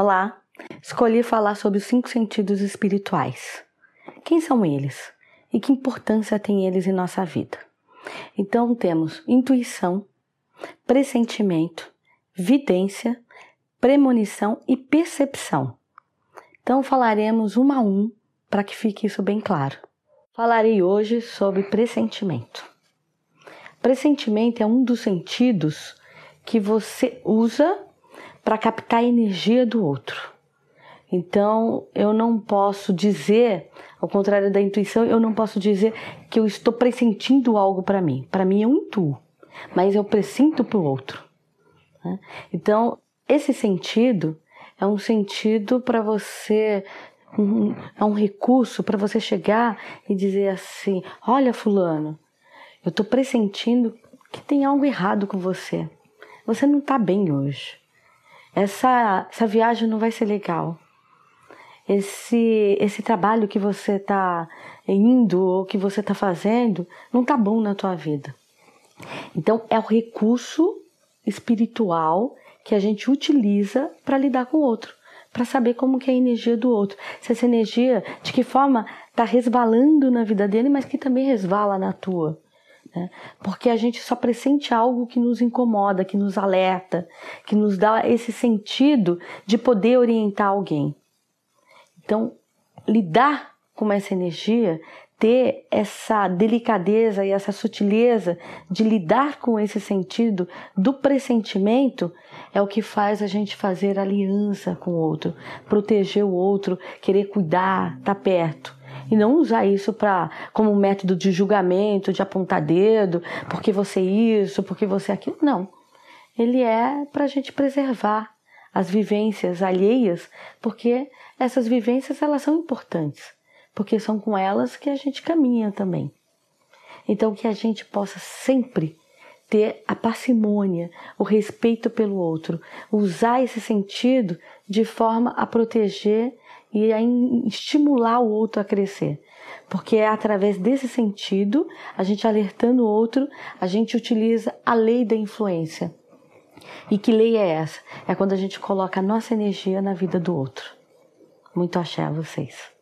Olá! Escolhi falar sobre os cinco sentidos espirituais. Quem são eles? E que importância têm eles em nossa vida? Então temos intuição, pressentimento, vidência, premonição e percepção. Então falaremos um a um para que fique isso bem claro. Falarei hoje sobre pressentimento. Pressentimento é um dos sentidos que você usa para captar a energia do outro. Então, eu não posso dizer, ao contrário da intuição, eu não posso dizer que eu estou pressentindo algo para mim. Para mim, eu intuo, mas eu pressinto para o outro. Né? Então, esse sentido é um sentido para você, um, é um recurso para você chegar e dizer assim: olha, Fulano, eu estou pressentindo que tem algo errado com você. Você não está bem hoje essa, essa viagem não vai ser legal. Esse, esse trabalho que você está indo ou que você está fazendo não está bom na tua vida. Então, é o recurso espiritual que a gente utiliza para lidar com o outro, para saber como que é a energia do outro. Se essa energia, de que forma está resvalando na vida dele, mas que também resvala na tua. Né? Porque a gente só pressente algo que nos incomoda, que nos alerta, que nos dá esse sentido de poder orientar alguém. Então, lidar com essa energia, ter essa delicadeza e essa sutileza de lidar com esse sentido do pressentimento é o que faz a gente fazer aliança com o outro, proteger o outro, querer cuidar, estar tá perto e não usar isso para como um método de julgamento, de apontar dedo, porque você isso, porque você aquilo. Não. Ele é para a gente preservar as vivências alheias, porque essas vivências elas são importantes, porque são com elas que a gente caminha também. Então que a gente possa sempre ter a parcimônia, o respeito pelo outro, usar esse sentido de forma a proteger e a estimular o outro a crescer. Porque é através desse sentido, a gente alertando o outro, a gente utiliza a lei da influência. E que lei é essa? É quando a gente coloca a nossa energia na vida do outro. Muito axé a vocês.